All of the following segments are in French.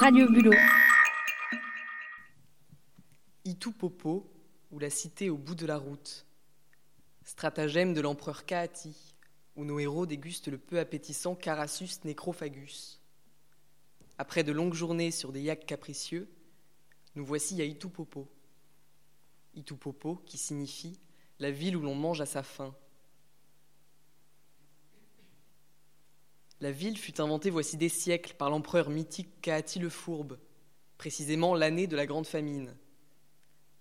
Radio Bulot. Itupopo, ou la cité au bout de la route. Stratagème de l'empereur Kaati, où nos héros dégustent le peu appétissant Carassus necrophagus. Après de longues journées sur des yaks capricieux, nous voici à Itupopo. Itupopo, qui signifie la ville où l'on mange à sa faim. La ville fut inventée voici des siècles par l'empereur mythique Kaati le Fourbe, précisément l'année de la Grande Famine.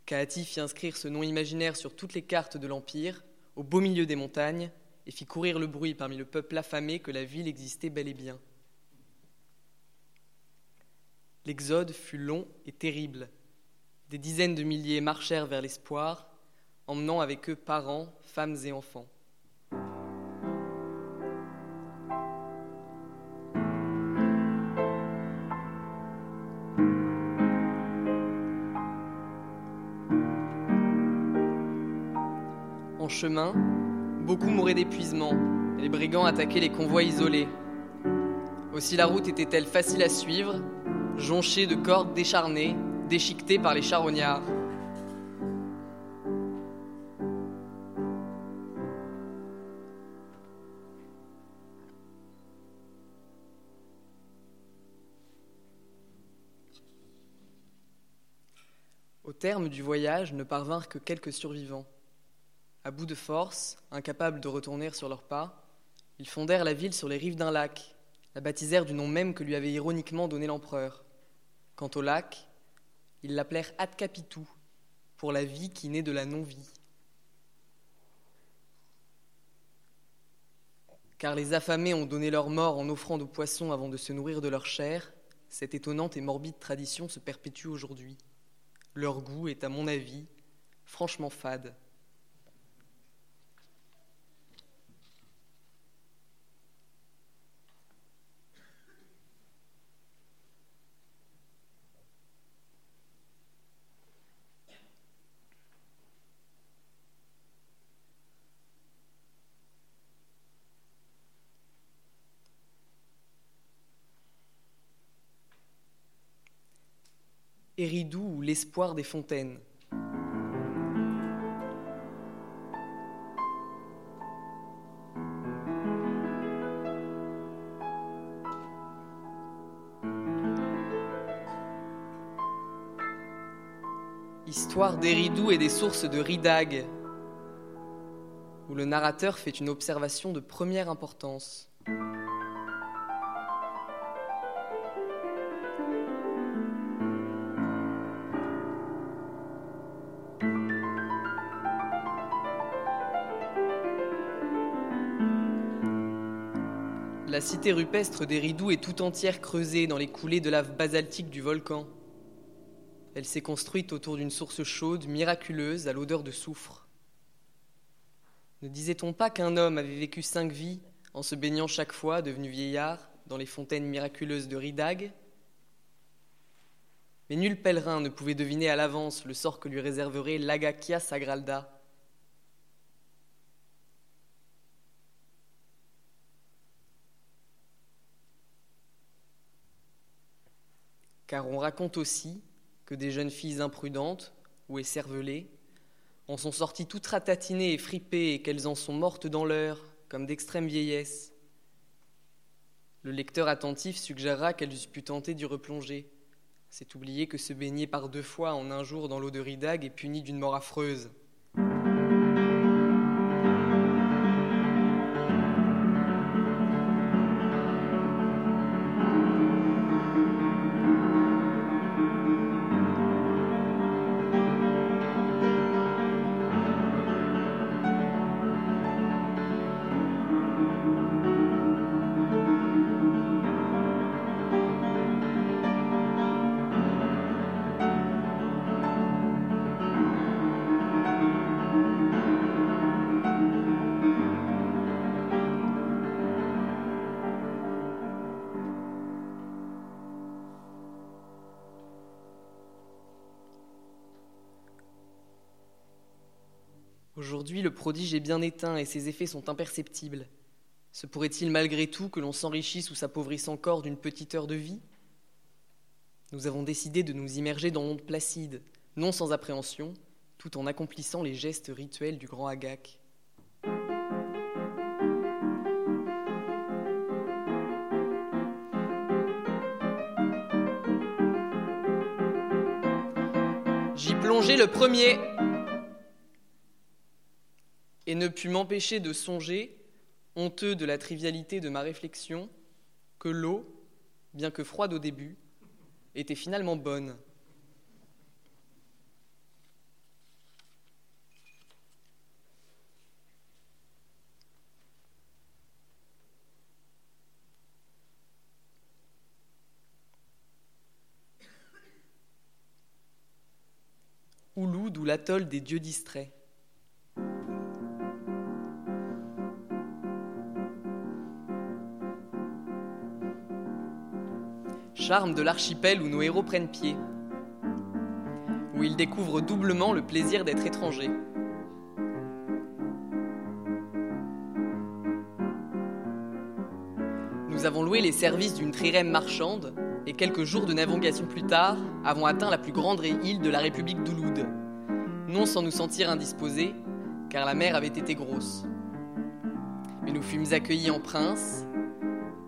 Kaati fit inscrire ce nom imaginaire sur toutes les cartes de l'Empire, au beau milieu des montagnes, et fit courir le bruit parmi le peuple affamé que la ville existait bel et bien. L'exode fut long et terrible. Des dizaines de milliers marchèrent vers l'espoir, emmenant avec eux parents, femmes et enfants. Chemin, beaucoup mouraient d'épuisement les brigands attaquaient les convois isolés. Aussi la route était-elle facile à suivre, jonchée de cordes décharnées, déchiquetées par les charognards. Au terme du voyage ne parvinrent que quelques survivants. À bout de force, incapables de retourner sur leurs pas, ils fondèrent la ville sur les rives d'un lac, la baptisèrent du nom même que lui avait ironiquement donné l'empereur. Quant au lac, ils l'appelèrent Ad Capitu, pour la vie qui naît de la non-vie. Car les affamés ont donné leur mort en offrant aux poissons avant de se nourrir de leur chair, cette étonnante et morbide tradition se perpétue aujourd'hui. Leur goût est, à mon avis, franchement fade. Éridou ou l'espoir des fontaines. Histoire d'Éridou et des sources de Ridag, où le narrateur fait une observation de première importance. La cité rupestre d'Éridou est tout entière creusée dans les coulées de lave basaltique du volcan. Elle s'est construite autour d'une source chaude, miraculeuse, à l'odeur de soufre. Ne disait-on pas qu'un homme avait vécu cinq vies en se baignant chaque fois, devenu vieillard, dans les fontaines miraculeuses de Ridag? Mais nul pèlerin ne pouvait deviner à l'avance le sort que lui réserverait l'Agakia Sagralda, car on raconte aussi que des jeunes filles imprudentes ou écervelées en sont sorties toutes ratatinées et fripées et qu'elles en sont mortes dans l'heure, comme d'extrême vieillesse. Le lecteur attentif suggérera qu'elles eussent pu tenter d'y replonger. C'est oublier que se baigner par deux fois en un jour dans l'eau de Ridag est puni d'une mort affreuse. Le prodige est bien éteint et ses effets sont imperceptibles. Se pourrait-il malgré tout que l'on s'enrichisse ou s'appauvrisse encore d'une petite heure de vie? Nous avons décidé de nous immerger dans l'onde placide, non sans appréhension, tout en accomplissant les gestes rituels du grand Agak. J'y plongeai le premier et ne pus m'empêcher de songer, honteux de la trivialité de ma réflexion, que l'eau, bien que froide au début, était finalement bonne. Oulou, d'où l'atoll des dieux distraits. De l'archipel où nos héros prennent pied, où ils découvrent doublement le plaisir d'être étrangers. Nous avons loué les services d'une trirème marchande et quelques jours de navigation plus tard avons atteint la plus grande île de la République d'Ouloud, non sans nous sentir indisposés, car la mer avait été grosse. Mais nous fûmes accueillis en prince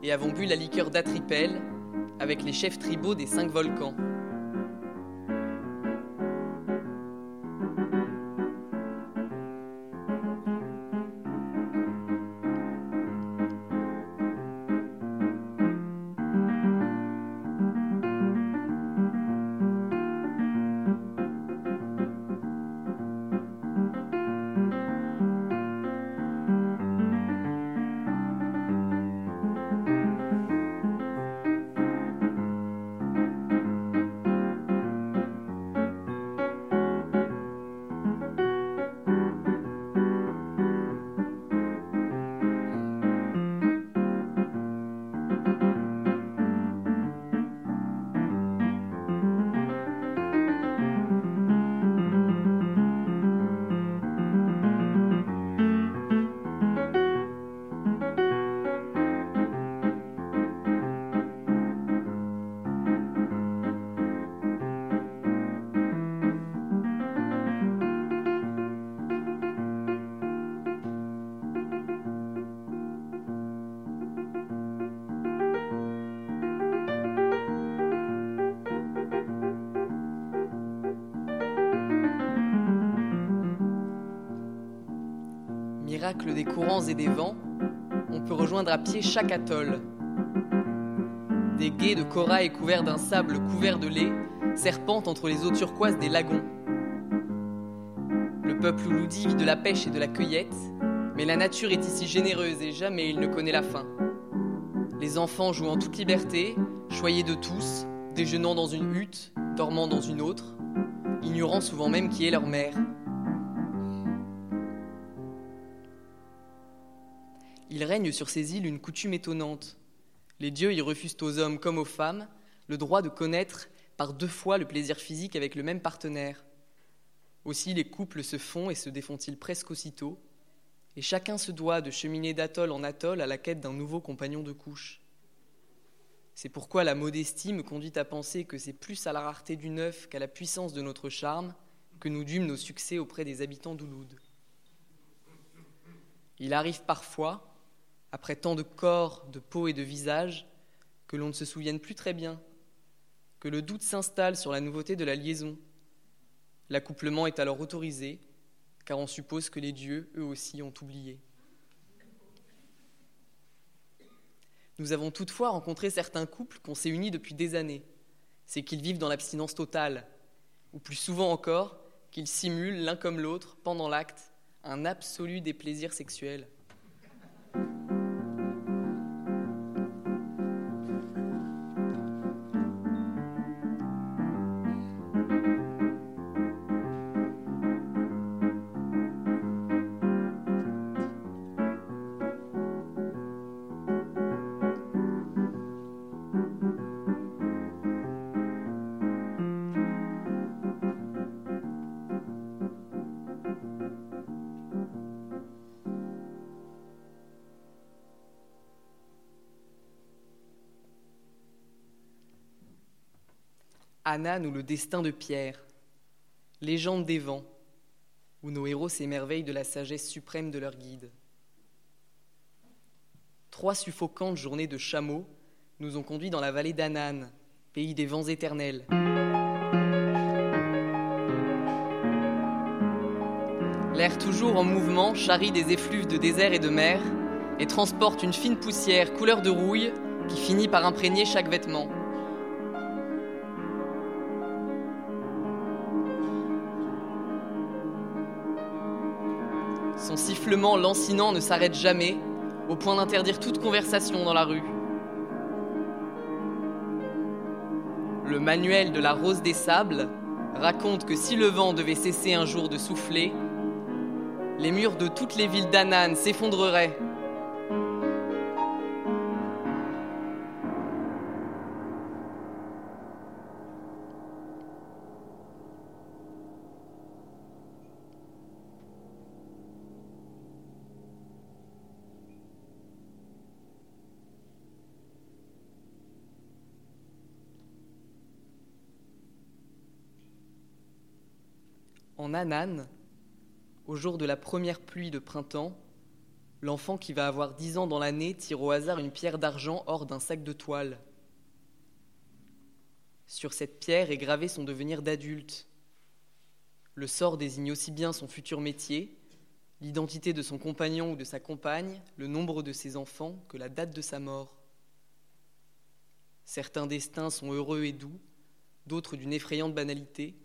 et avons bu la liqueur d'Atripel avec les chefs tribaux des cinq volcans. Des courants et des vents, on peut rejoindre à pied chaque atoll. Des guets de corail couverts d'un sable couvert de lait serpentent entre les eaux turquoises des lagons. Le peuple ouloudi vit de la pêche et de la cueillette, mais la nature est ici généreuse et jamais il ne connaît la faim. Les enfants jouent en toute liberté, choyés de tous, déjeunant dans une hutte, dormant dans une autre, ignorant souvent même qui est leur mère. Il règne sur ces îles une coutume étonnante. Les dieux y refusent aux hommes comme aux femmes le droit de connaître par deux fois le plaisir physique avec le même partenaire. Aussi les couples se font et se défont-ils presque aussitôt, et chacun se doit de cheminer d'atoll en atoll à la quête d'un nouveau compagnon de couche. C'est pourquoi la modestie me conduit à penser que c'est plus à la rareté du neuf qu'à la puissance de notre charme que nous dûmes nos succès auprès des habitants d'Ouloud. Il arrive parfois, après tant de corps, de peau et de visage, que l'on ne se souvienne plus très bien, que le doute s'installe sur la nouveauté de la liaison. L'accouplement est alors autorisé, car on suppose que les dieux, eux aussi, ont oublié. Nous avons toutefois rencontré certains couples qu'on s'est unis depuis des années. C'est qu'ils vivent dans l'abstinence totale, ou plus souvent encore, qu'ils simulent l'un comme l'autre, pendant l'acte, un absolu des plaisirs Anan ou le destin de Pierre, légende des vents, où nos héros s'émerveillent de la sagesse suprême de leur guide. Trois suffocantes journées de chameaux nous ont conduits dans la vallée d'Anan, pays des vents éternels. L'air toujours en mouvement charrie des effluves de désert et de mer et transporte une fine poussière couleur de rouille qui finit par imprégner chaque vêtement. Son sifflement lancinant ne s'arrête jamais, au point d'interdire toute conversation dans la rue. Le manuel de la rose des sables raconte que si le vent devait cesser un jour de souffler, les murs de toutes les villes d'Anan s'effondreraient. Au jour de la première pluie de printemps, l'enfant qui va avoir dix ans dans l'année tire au hasard une pierre d'argent hors d'un sac de toile. Sur cette pierre est gravé son devenir d'adulte. Le sort désigne aussi bien son futur métier, l'identité de son compagnon ou de sa compagne, le nombre de ses enfants que la date de sa mort. Certains destins sont heureux et doux, d'autres d'une effrayante banalité,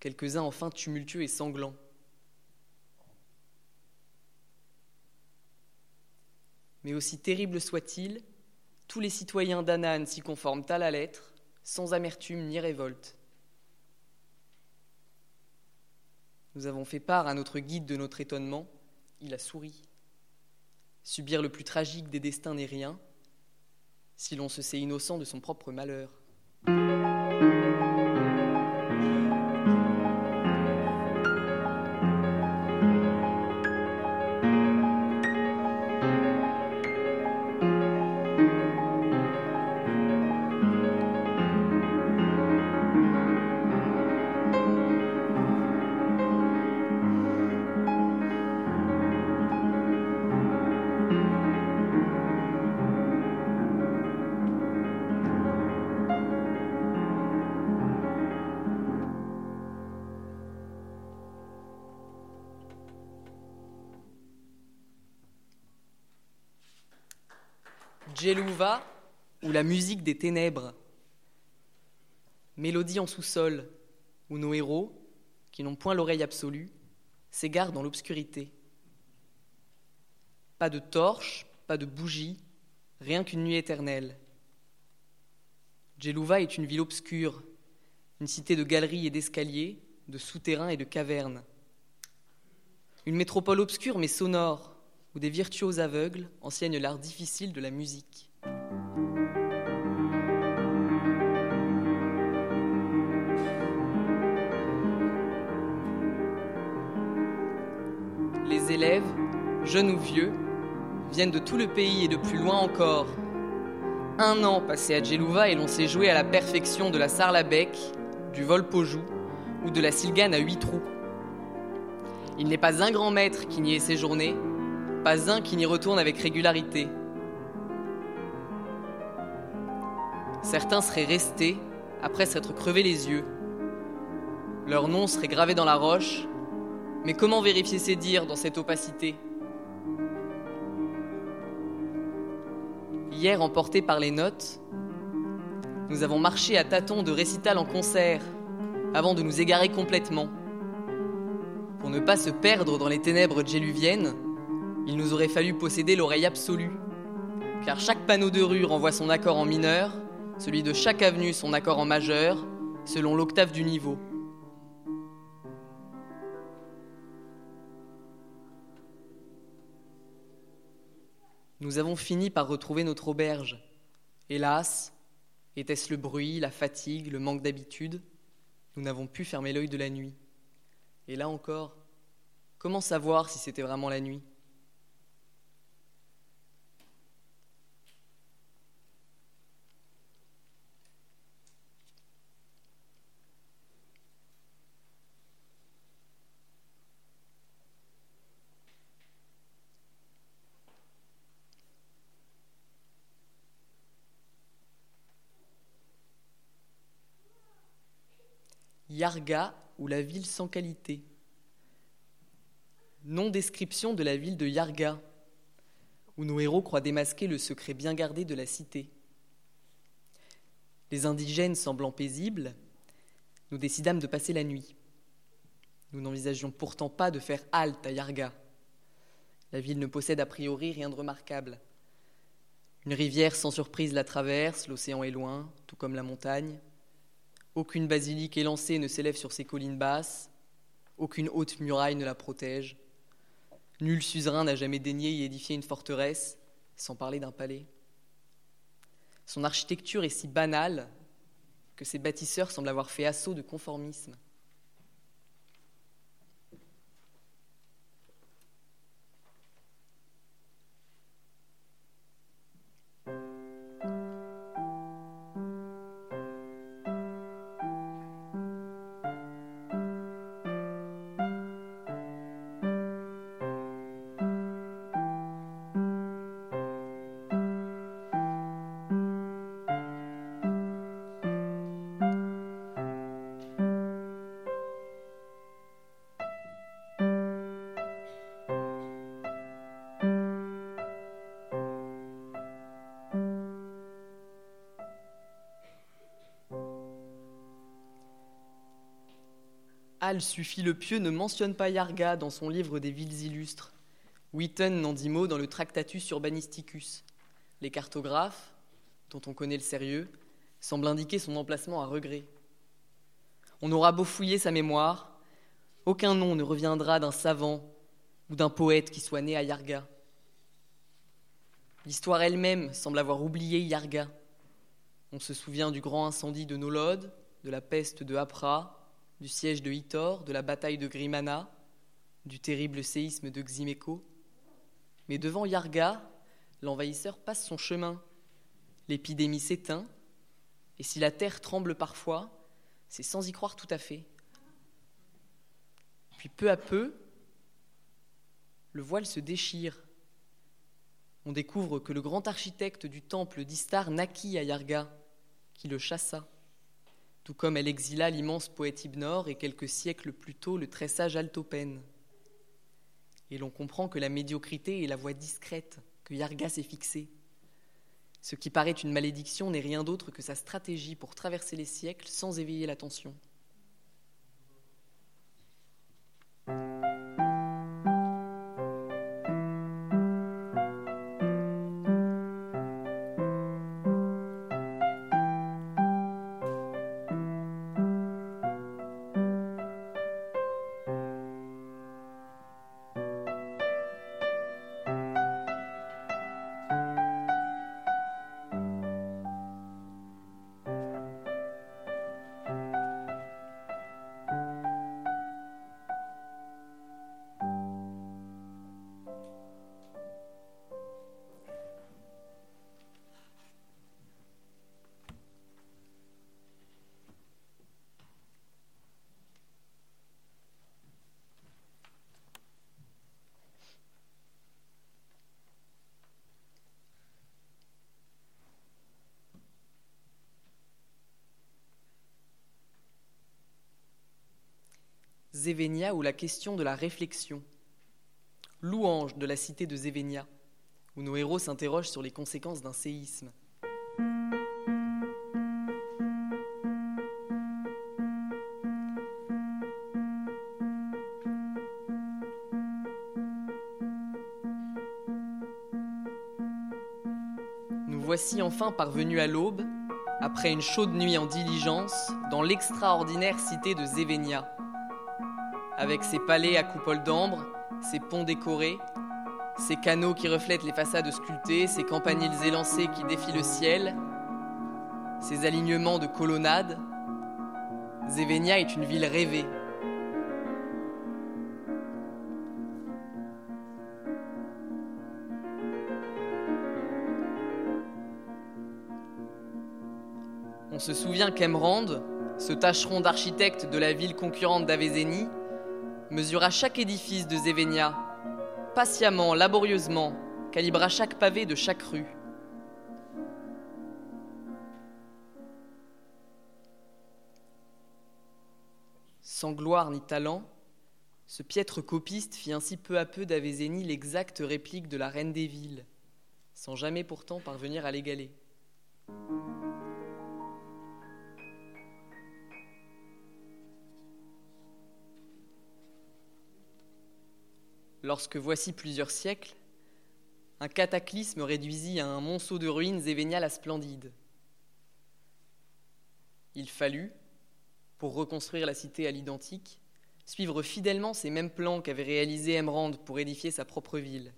quelques-uns enfin tumultueux et sanglants. Mais aussi terrible soit-il, tous les citoyens d'Anan s'y conforment à la lettre, sans amertume ni révolte. Nous avons fait part à notre guide de notre étonnement, il a souri. Subir le plus tragique des destins n'est rien, si l'on se sait innocent de son propre malheur. La musique des ténèbres. Mélodie en sous-sol, où nos héros, qui n'ont point l'oreille absolue, s'égarent dans l'obscurité. Pas de torche, pas de bougie, rien qu'une nuit éternelle. Jelouva est une ville obscure, une cité de galeries et d'escaliers, de souterrains et de cavernes. Une métropole obscure mais sonore, où des virtuoses aveugles enseignent l'art difficile de la musique. Élèves, jeunes ou vieux, viennent de tout le pays et de plus loin encore. Un an passé à Djelouva et l'on s'est joué à la perfection de la sarlabec, du volpojou ou de la silgane à huit trous. Il n'est pas un grand maître qui n'y ait séjourné, pas un qui n'y retourne avec régularité. Certains seraient restés après s'être crevés les yeux. Leur nom serait gravé dans la roche, mais comment vérifier ces dires dans cette opacité Hier, emportés par les notes, nous avons marché à tâtons de récital en concert avant de nous égarer complètement. Pour ne pas se perdre dans les ténèbres jéluviennes, il nous aurait fallu posséder l'oreille absolue, car chaque panneau de rue renvoie son accord en mineur, celui de chaque avenue son accord en majeur, selon l'octave du niveau. Nous avons fini par retrouver notre auberge. Hélas, était-ce le bruit, la fatigue, le manque d'habitude? Nous n'avons pu fermer l'œil de la nuit. Et là encore, comment savoir si c'était vraiment la nuit? Yarga ou la ville sans qualité. Non-description de la ville de Yarga, où nos héros croient démasquer le secret bien gardé de la cité. Les indigènes semblant paisibles, nous décidâmes de passer la nuit. Nous n'envisagions pourtant pas de faire halte à Yarga. La ville ne possède a priori rien de remarquable. Une rivière sans surprise la traverse, l'océan est loin, tout comme la montagne. Aucune basilique élancée ne s'élève sur ses collines basses, aucune haute muraille ne la protège. Nul suzerain n'a jamais daigné y édifier une forteresse, sans parler d'un palais. Son architecture est si banale que ses bâtisseurs semblent avoir fait assaut de conformisme. Suffit le pieux ne mentionne pas Yarga dans son livre des villes illustres. Wheaton n'en dit mot dans le Tractatus Urbanisticus. Les cartographes, dont on connaît le sérieux, semblent indiquer son emplacement à regret. On aura beau fouiller sa mémoire, aucun nom ne reviendra d'un savant ou d'un poète qui soit né à Yarga. L'histoire elle-même semble avoir oublié Yarga. On se souvient du grand incendie de Nolod, de la peste de Hapra, du siège de Hitor, de la bataille de Grimana, du terrible séisme de Ximeco. Mais devant Yarga, l'envahisseur passe son chemin. L'épidémie s'éteint, et si la terre tremble parfois, c'est sans y croire tout à fait. Puis peu à peu, le voile se déchire. On découvre que le grand architecte du temple d'Istar naquit à Yarga, qui le chassa tout comme elle exila l'immense poète Ibnor et quelques siècles plus tôt le très sage Altopène. Et l'on comprend que la médiocrité est la voie discrète que Yarga s'est fixée. Ce qui paraît une malédiction n'est rien d'autre que sa stratégie pour traverser les siècles sans éveiller l'attention. Ou la question de la réflexion. Louange de la cité de Zévénia, où nos héros s'interrogent sur les conséquences d'un séisme. Nous voici enfin parvenus à l'aube, après une chaude nuit en diligence, dans l'extraordinaire cité de Zévénia avec ses palais à coupole d'ambre, ses ponts décorés, ses canaux qui reflètent les façades sculptées, ses campaniles élancées qui défient le ciel, ses alignements de colonnades. Zévénia est une ville rêvée. On se souvient qu'Emerand, ce tâcheron d'architecte de la ville concurrente d'Avézénie, mesura chaque édifice de Zévénia, patiemment, laborieusement, calibra chaque pavé de chaque rue. Sans gloire ni talent, ce piètre copiste fit ainsi peu à peu d'Avézénie l'exacte réplique de la reine des villes, sans jamais pourtant parvenir à l'égaler. Lorsque voici plusieurs siècles, un cataclysme réduisit à un monceau de ruines Événia la splendide. Il fallut, pour reconstruire la cité à l'identique, suivre fidèlement ces mêmes plans qu'avait réalisés Emerand pour édifier sa propre ville.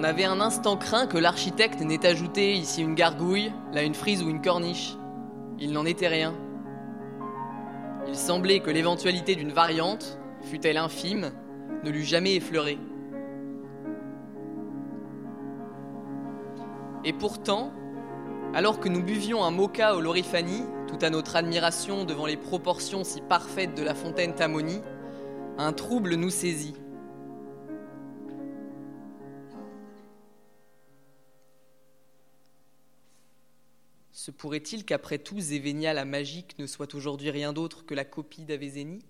On avait un instant craint que l'architecte n'ait ajouté ici une gargouille, là une frise ou une corniche. Il n'en était rien. Il semblait que l'éventualité d'une variante, fût-elle infime, ne l'eût jamais effleuré. Et pourtant, alors que nous buvions un mocha au Lorifani, tout à notre admiration devant les proportions si parfaites de la fontaine Tamoni, un trouble nous saisit. Se pourrait-il qu'après tout, Zévénia la magique ne soit aujourd'hui rien d'autre que la copie d'Avézénie?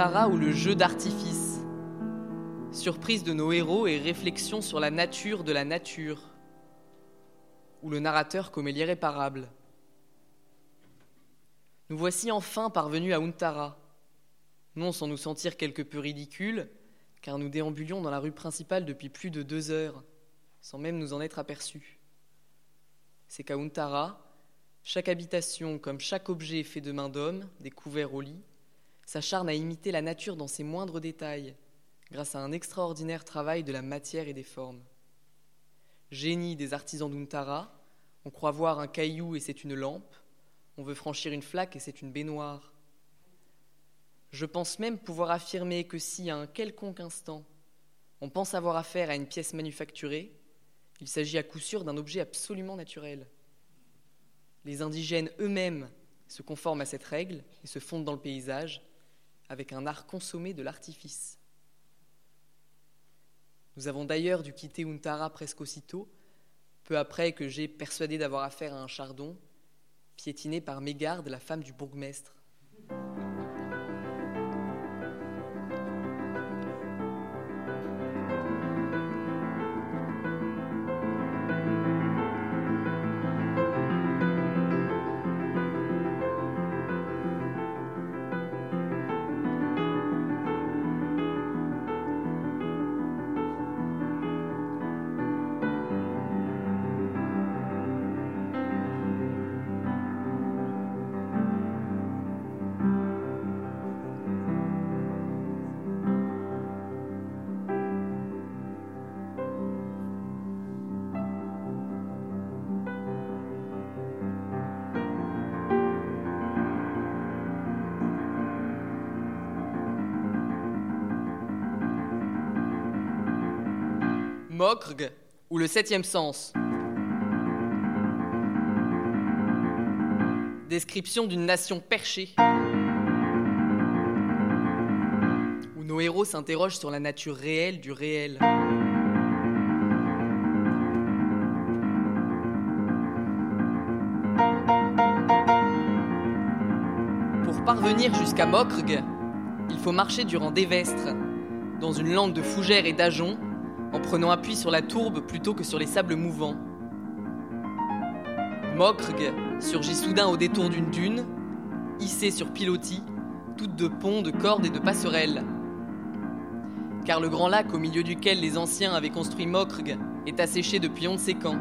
Untara ou le jeu d'artifice. Surprise de nos héros et réflexion sur la nature de la nature. Ou le narrateur comme l'irréparable. Nous voici enfin parvenus à Untara. Non sans nous sentir quelque peu ridicules, car nous déambulions dans la rue principale depuis plus de deux heures, sans même nous en être aperçus. C'est qu'à Untara, chaque habitation, comme chaque objet fait de main d'homme, découvert au lit, s'acharne à imiter la nature dans ses moindres détails, grâce à un extraordinaire travail de la matière et des formes. Génie des artisans d'Untara, on croit voir un caillou et c'est une lampe, on veut franchir une flaque et c'est une baignoire. Je pense même pouvoir affirmer que si, à un quelconque instant, on pense avoir affaire à une pièce manufacturée, il s'agit à coup sûr d'un objet absolument naturel. Les indigènes eux-mêmes se conforment à cette règle et se fondent dans le paysage, avec un art consommé de l'artifice. Nous avons d'ailleurs dû quitter Untara presque aussitôt, peu après que j'ai persuadé d'avoir affaire à un chardon, piétiné par Mégarde, la femme du bourgmestre. Mokrg ou le septième sens? Description d'une nation perchée. Où nos héros s'interrogent sur la nature réelle du réel. Pour parvenir jusqu'à Mokrg, il faut marcher durant des vestres, dans une lande de fougères et d'ajoncs, en prenant appui sur la tourbe plutôt que sur les sables mouvants. Mokrg surgit soudain au détour d'une dune, hissée sur pilotis, toute de ponts, de cordes et de passerelles. Car le grand lac au milieu duquel les anciens avaient construit Mokrg est asséché depuis on ne sait quand.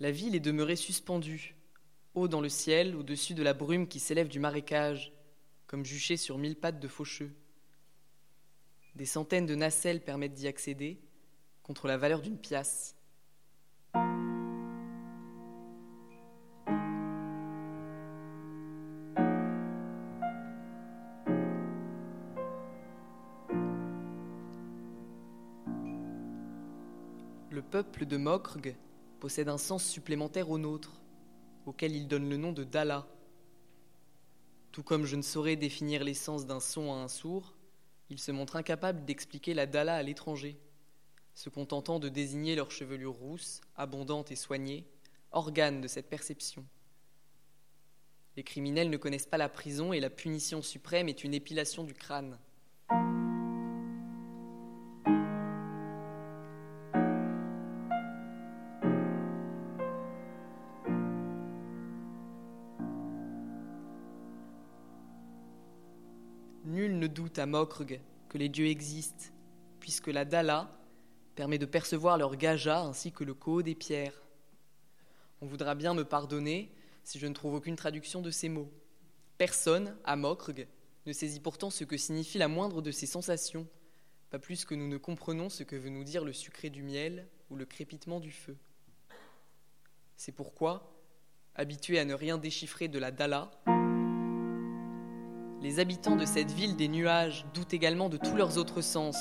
La ville est demeurée suspendue, haut dans le ciel, au-dessus de la brume qui s'élève du marécage, comme juché sur mille pattes de faucheux. Des centaines de nacelles permettent d'y accéder, contre la valeur d'une pièce. Le peuple de Mokrg possède un sens supplémentaire au nôtre, auquel il donne le nom de Dala. Tout comme je ne saurais définir l'essence d'un son à un sourd, il se montre incapable d'expliquer la Dala à l'étranger, se contentant de désigner leur chevelure rousse, abondante et soignée, organe de cette perception. Les criminels ne connaissent pas la prison et la punition suprême est une épilation du crâne. À Mokrg que les dieux existent, puisque la Dala permet de percevoir leur gaja ainsi que le co des pierres. On voudra bien me pardonner si je ne trouve aucune traduction de ces mots. Personne, à Mokrg, ne saisit pourtant ce que signifie la moindre de ces sensations, pas plus que nous ne comprenons ce que veut nous dire le sucré du miel ou le crépitement du feu. C'est pourquoi, habitués à ne rien déchiffrer de la Dala, les habitants de cette ville des nuages doutent également de tous leurs autres sens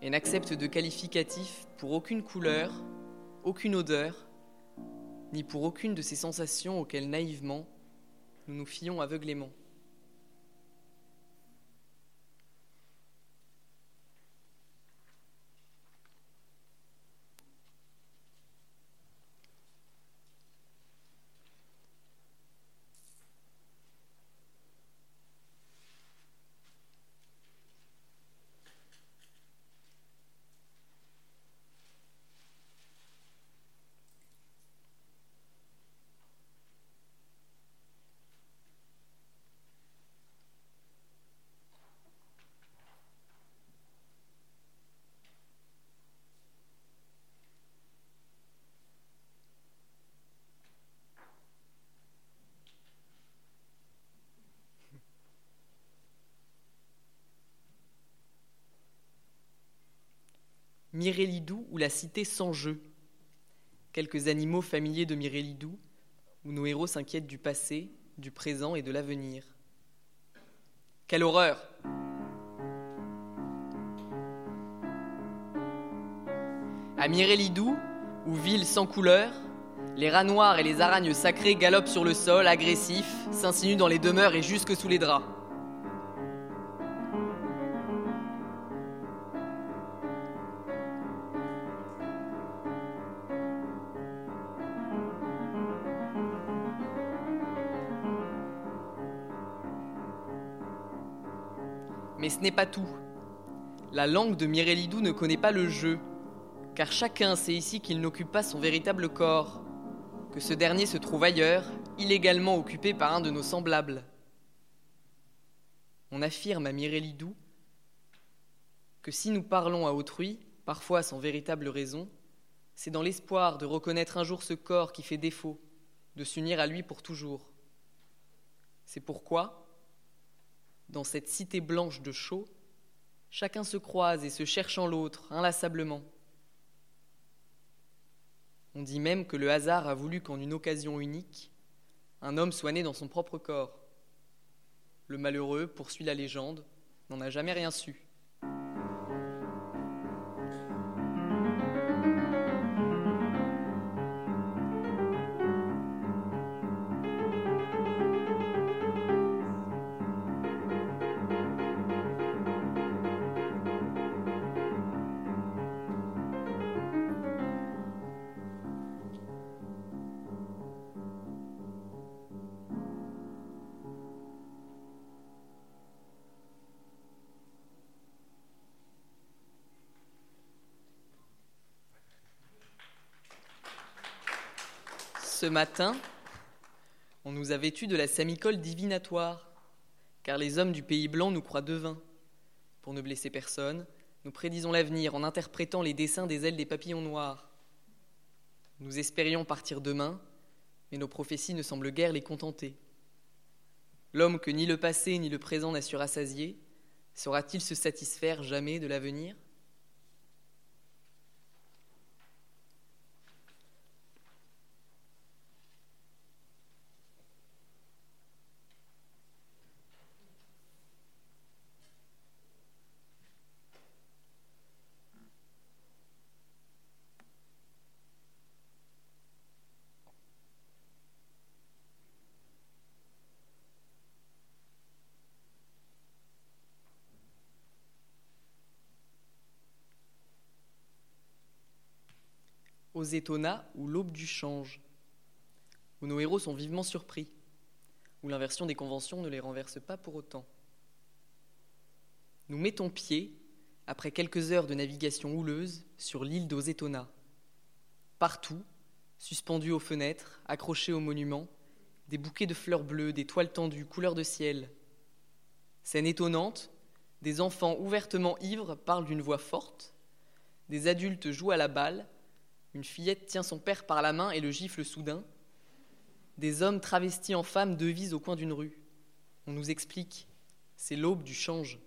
et n'acceptent de qualificatifs pour aucune couleur, aucune odeur, ni pour aucune de ces sensations auxquelles naïvement nous nous fions aveuglément. Mirélidou ou la cité sans jeu. Quelques animaux familiers de Mirélidou, où nos héros s'inquiètent du passé, du présent et de l'avenir. Quelle horreur À Mirélidou, ou ville sans couleur, les rats noirs et les aragnes sacrées galopent sur le sol, agressifs, s'insinuent dans les demeures et jusque sous les draps. N'est pas tout. La langue de Mirélidou ne connaît pas le jeu, car chacun sait ici qu'il n'occupe pas son véritable corps, que ce dernier se trouve ailleurs, illégalement occupé par un de nos semblables. On affirme à Mirélidou que si nous parlons à autrui, parfois sans véritable raison, c'est dans l'espoir de reconnaître un jour ce corps qui fait défaut, de s'unir à lui pour toujours. C'est pourquoi, dans cette cité blanche de chaux, chacun se croise et se cherche en l'autre, inlassablement. On dit même que le hasard a voulu qu'en une occasion unique, un homme soit né dans son propre corps. Le malheureux poursuit la légende, n'en a jamais rien su. Matin, on nous a vêtus de la samicole divinatoire, car les hommes du pays blanc nous croient devins. Pour ne blesser personne, nous prédisons l'avenir en interprétant les dessins des ailes des papillons noirs. Nous espérions partir demain, mais nos prophéties ne semblent guère les contenter. L'homme que ni le passé ni le présent n'a su rassasier, saura-t-il se satisfaire jamais de l'avenir? Aux étonnats ou l'aube du change, où nos héros sont vivement surpris, où l'inversion des conventions ne les renverse pas pour autant. Nous mettons pied, après quelques heures de navigation houleuse, sur l'île d'Ozetona. Partout, suspendus aux fenêtres, accrochés aux monuments, des bouquets de fleurs bleues, des toiles tendues, couleur de ciel. Scène étonnante, des enfants ouvertement ivres parlent d'une voix forte, des adultes jouent à la balle, une fillette tient son père par la main et le gifle soudain. Des hommes travestis en femmes devisent au coin d'une rue. On nous explique, c'est l'aube du change.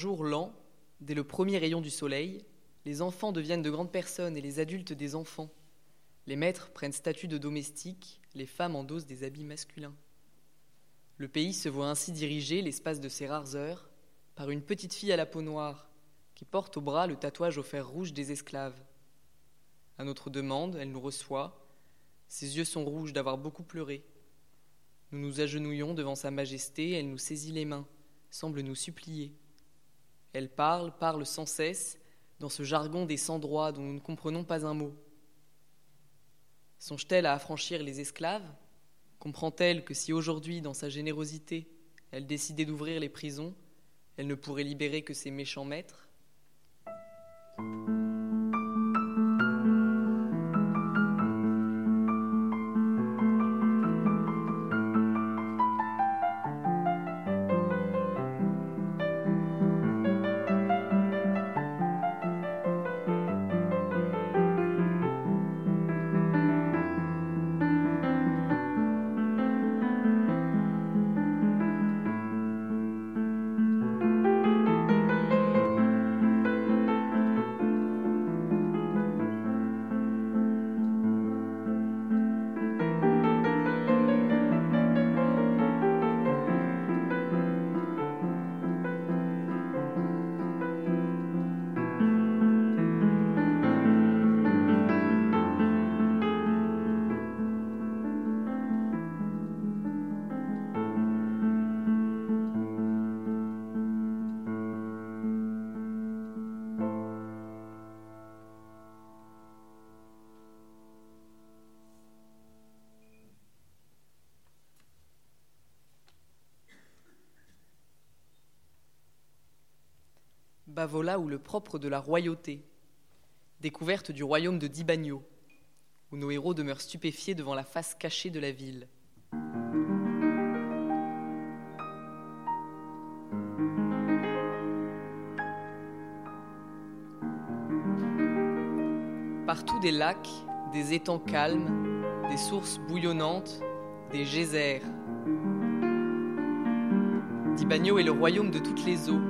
Jour lent, dès le premier rayon du soleil, les enfants deviennent de grandes personnes et les adultes des enfants. Les maîtres prennent statut de domestiques, les femmes endossent des habits masculins. Le pays se voit ainsi dirigé, l'espace de ces rares heures, par une petite fille à la peau noire, qui porte au bras le tatouage au fer rouge des esclaves. À notre demande, elle nous reçoit. Ses yeux sont rouges d'avoir beaucoup pleuré. Nous nous agenouillons devant Sa Majesté, elle nous saisit les mains, semble nous supplier. Elle parle, parle sans cesse, dans ce jargon des sans-droits dont nous ne comprenons pas un mot. Songe-t-elle à affranchir les esclaves? Comprend-elle que si aujourd'hui, dans sa générosité, elle décidait d'ouvrir les prisons, elle ne pourrait libérer que ses méchants maîtres? Ou le propre de la royauté, découverte du royaume de Dibagno, où nos héros demeurent stupéfiés devant la face cachée de la ville. Partout des lacs, des étangs calmes, des sources bouillonnantes, des geysers. Dibagno est le royaume de toutes les eaux,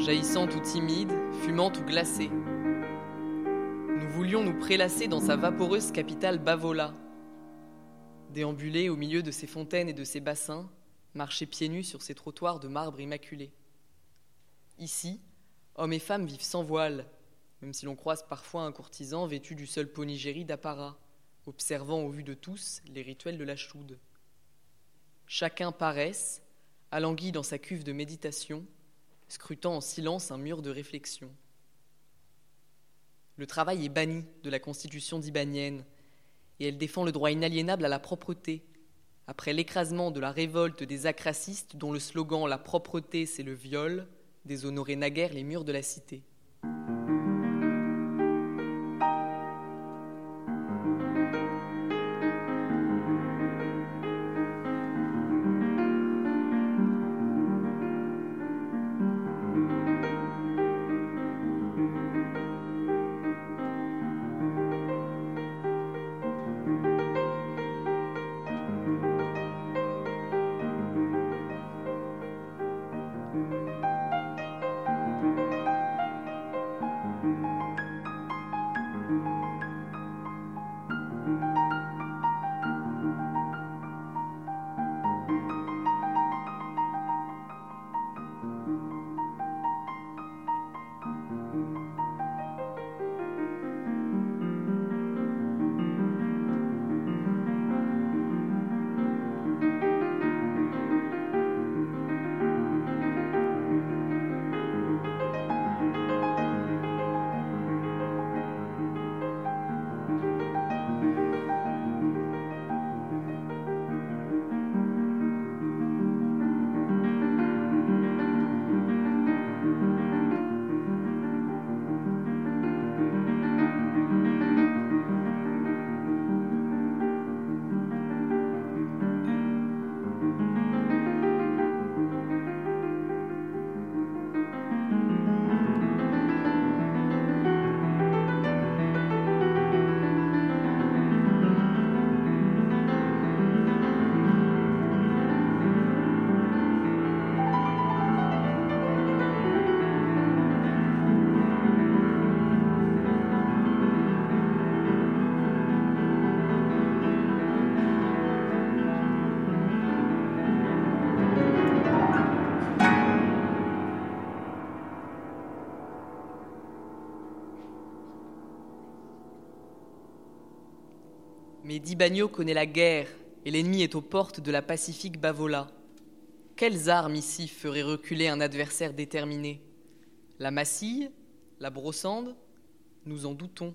jaillissantes ou timides, fumantes ou glacées. Nous voulions nous prélasser dans sa vaporeuse capitale Bavola, déambuler au milieu de ses fontaines et de ses bassins, marcher pieds nus sur ses trottoirs de marbre immaculé. Ici, hommes et femmes vivent sans voile, même si l'on croise parfois un courtisan vêtu du seul ponigéry d'apparat, observant au vu de tous les rituels de la choude. Chacun paresse, alangui dans sa cuve de méditation, scrutant en silence un mur de réflexion. Le travail est banni de la constitution d'Ibanienne, et elle défend le droit inaliénable à la propreté, après l'écrasement de la révolte des acracistes dont le slogan La propreté, c'est le viol déshonorait naguère les murs de la cité. Mais Dibagno connaît la guerre et l'ennemi est aux portes de la pacifique Bavola. Quelles armes ici feraient reculer un adversaire déterminé? La massille La brossande? Nous en doutons.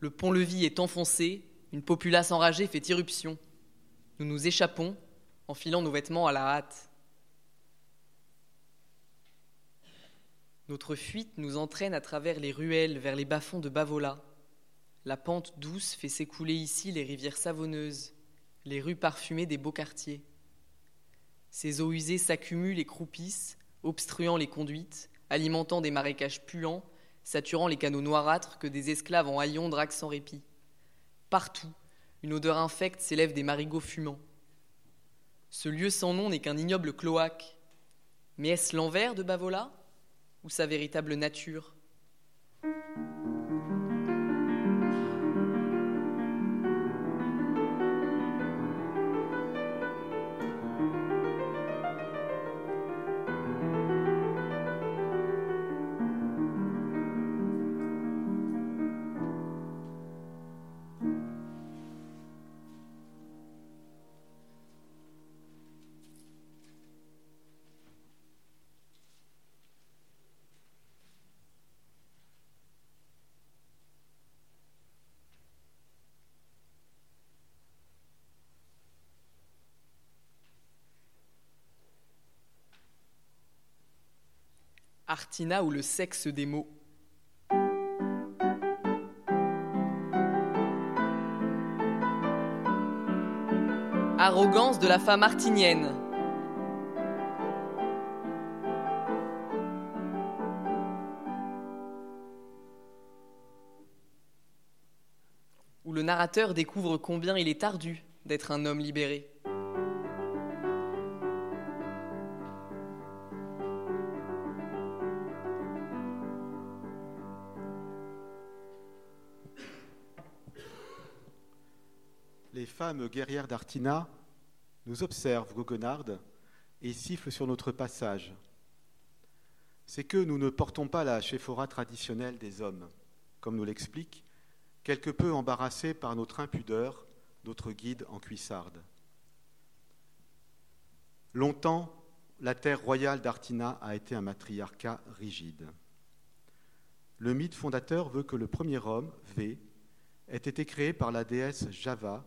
Le pont-levis est enfoncé, une populace enragée fait irruption. Nous nous échappons, enfilant nos vêtements à la hâte. Notre fuite nous entraîne à travers les ruelles vers les bas-fonds de Bavola. La pente douce fait s'écouler ici les rivières savonneuses, les rues parfumées des beaux quartiers. Ces eaux usées s'accumulent et croupissent, obstruant les conduites, alimentant des marécages puants, saturant les canaux noirâtres que des esclaves en haillons draguent sans répit. Partout, une odeur infecte s'élève des marigots fumants. Ce lieu sans nom n'est qu'un ignoble cloaque. Mais est-ce l'envers de Bavola ou sa véritable nature? Artina ou le sexe des mots. Arrogance de la femme artinienne. Où le narrateur découvre combien il est ardu d'être un homme libéré. Guerrières d'Artina nous observent goguenardes et sifflent sur notre passage. C'est que nous ne portons pas la chéphora traditionnelle des hommes, comme nous l'explique, quelque peu embarrassés par notre impudeur, notre guide en cuissarde. Longtemps, la terre royale d'Artina a été un matriarcat rigide. Le mythe fondateur veut que le premier homme, V, ait été créé par la déesse Java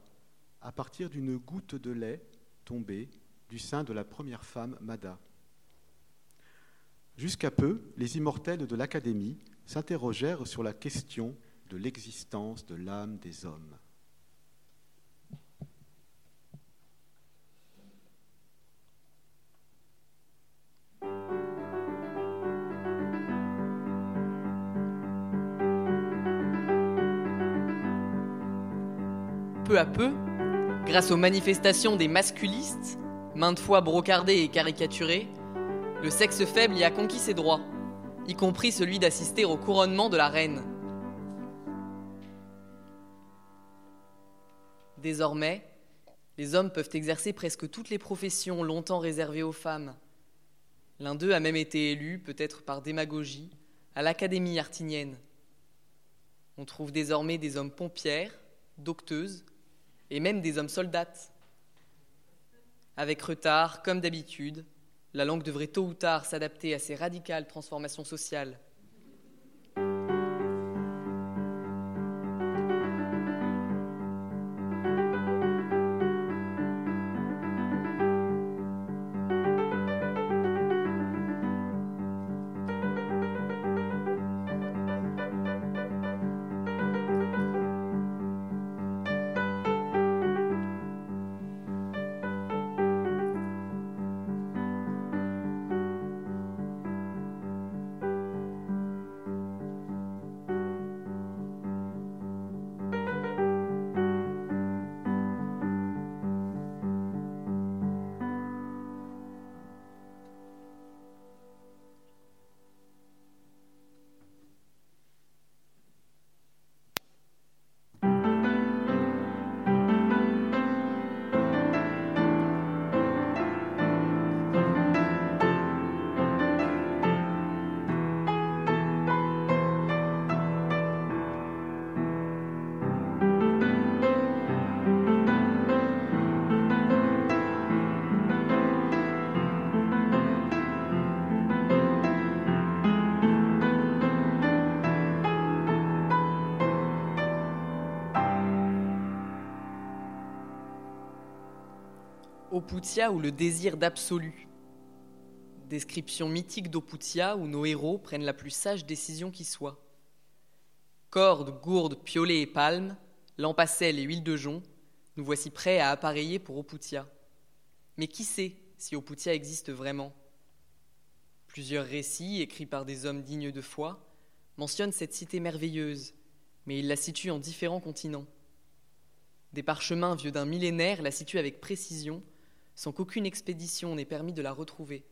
à partir d'une goutte de lait tombée du sein de la première femme Mada. Jusqu'à peu, les immortels de l'Académie s'interrogèrent sur la question de l'existence de l'âme des hommes. Peu à peu, grâce aux manifestations des masculistes, maintes fois brocardés et caricaturés, le sexe faible y a conquis ses droits, y compris celui d'assister au couronnement de la reine. Désormais, les hommes peuvent exercer presque toutes les professions longtemps réservées aux femmes. L'un d'eux a même été élu, peut-être par démagogie, à l'Académie artinienne. On trouve désormais des hommes pompières, docteuses, et même des hommes soldates. Avec retard, comme d'habitude, la langue devrait tôt ou tard s'adapter à ces radicales transformations sociales. Oputia ou le désir d'absolu. Description mythique d'Oputia où nos héros prennent la plus sage décision qui soit. Cordes, gourdes, piolets et palmes, sel et huile de jonc, nous voici prêts à appareiller pour Oputia. Mais qui sait si Oputia existe vraiment? Plusieurs récits, écrits par des hommes dignes de foi, mentionnent cette cité merveilleuse, mais ils la situent en différents continents. Des parchemins vieux d'un millénaire la situent avec précision sans qu'aucune expédition n'ait permis de la retrouver.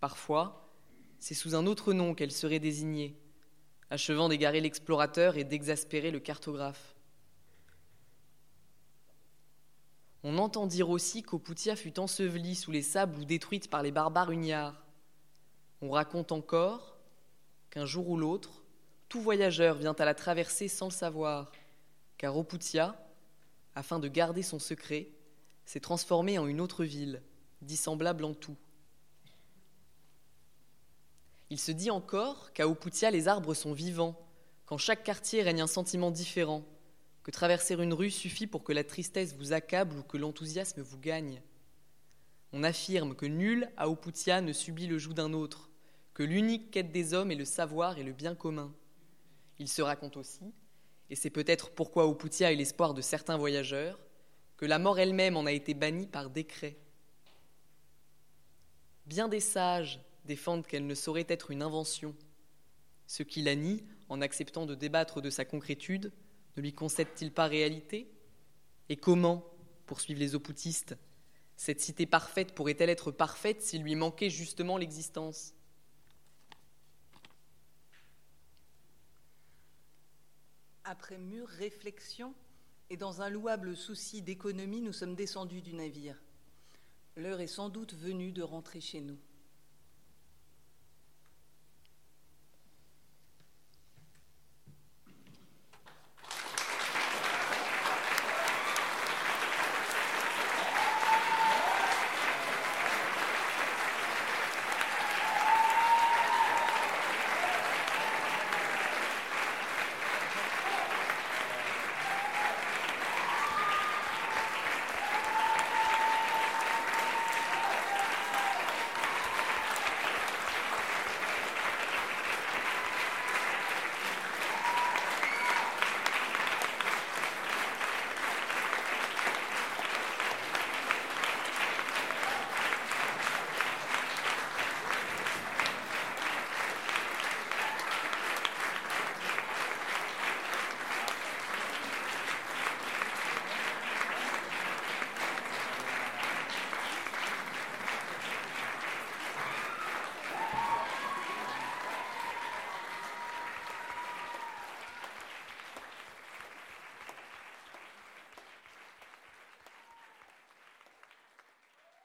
Parfois, c'est sous un autre nom qu'elle serait désignée, achevant d'égarer l'explorateur et d'exaspérer le cartographe. On entend dire aussi qu'Oputia fut ensevelie sous les sables ou détruite par les barbares uniards. On raconte encore qu'un jour ou l'autre, tout voyageur vient à la traverser sans le savoir, car Oputia, afin de garder son secret, s'est transformé en une autre ville, dissemblable en tout. Il se dit encore qu'à Oputia, les arbres sont vivants, qu'en chaque quartier règne un sentiment différent, que traverser une rue suffit pour que la tristesse vous accable ou que l'enthousiasme vous gagne. On affirme que nul à Oputia ne subit le joug d'un autre, que l'unique quête des hommes est le savoir et le bien commun. Il se raconte aussi, et c'est peut-être pourquoi Oputia est l'espoir de certains voyageurs, que la mort elle-même en a été bannie par décret. Bien des sages défendent qu'elle ne saurait être une invention. Ceux qui la nient, en acceptant de débattre de sa concrétude, ne lui concèdent-ils pas réalité? Et comment, poursuivent les opoutistes, cette cité parfaite pourrait-elle être parfaite s'il lui manquait justement l'existence? Après mûre réflexion et dans un louable souci d'économie, nous sommes descendus du navire. L'heure est sans doute venue de rentrer chez nous.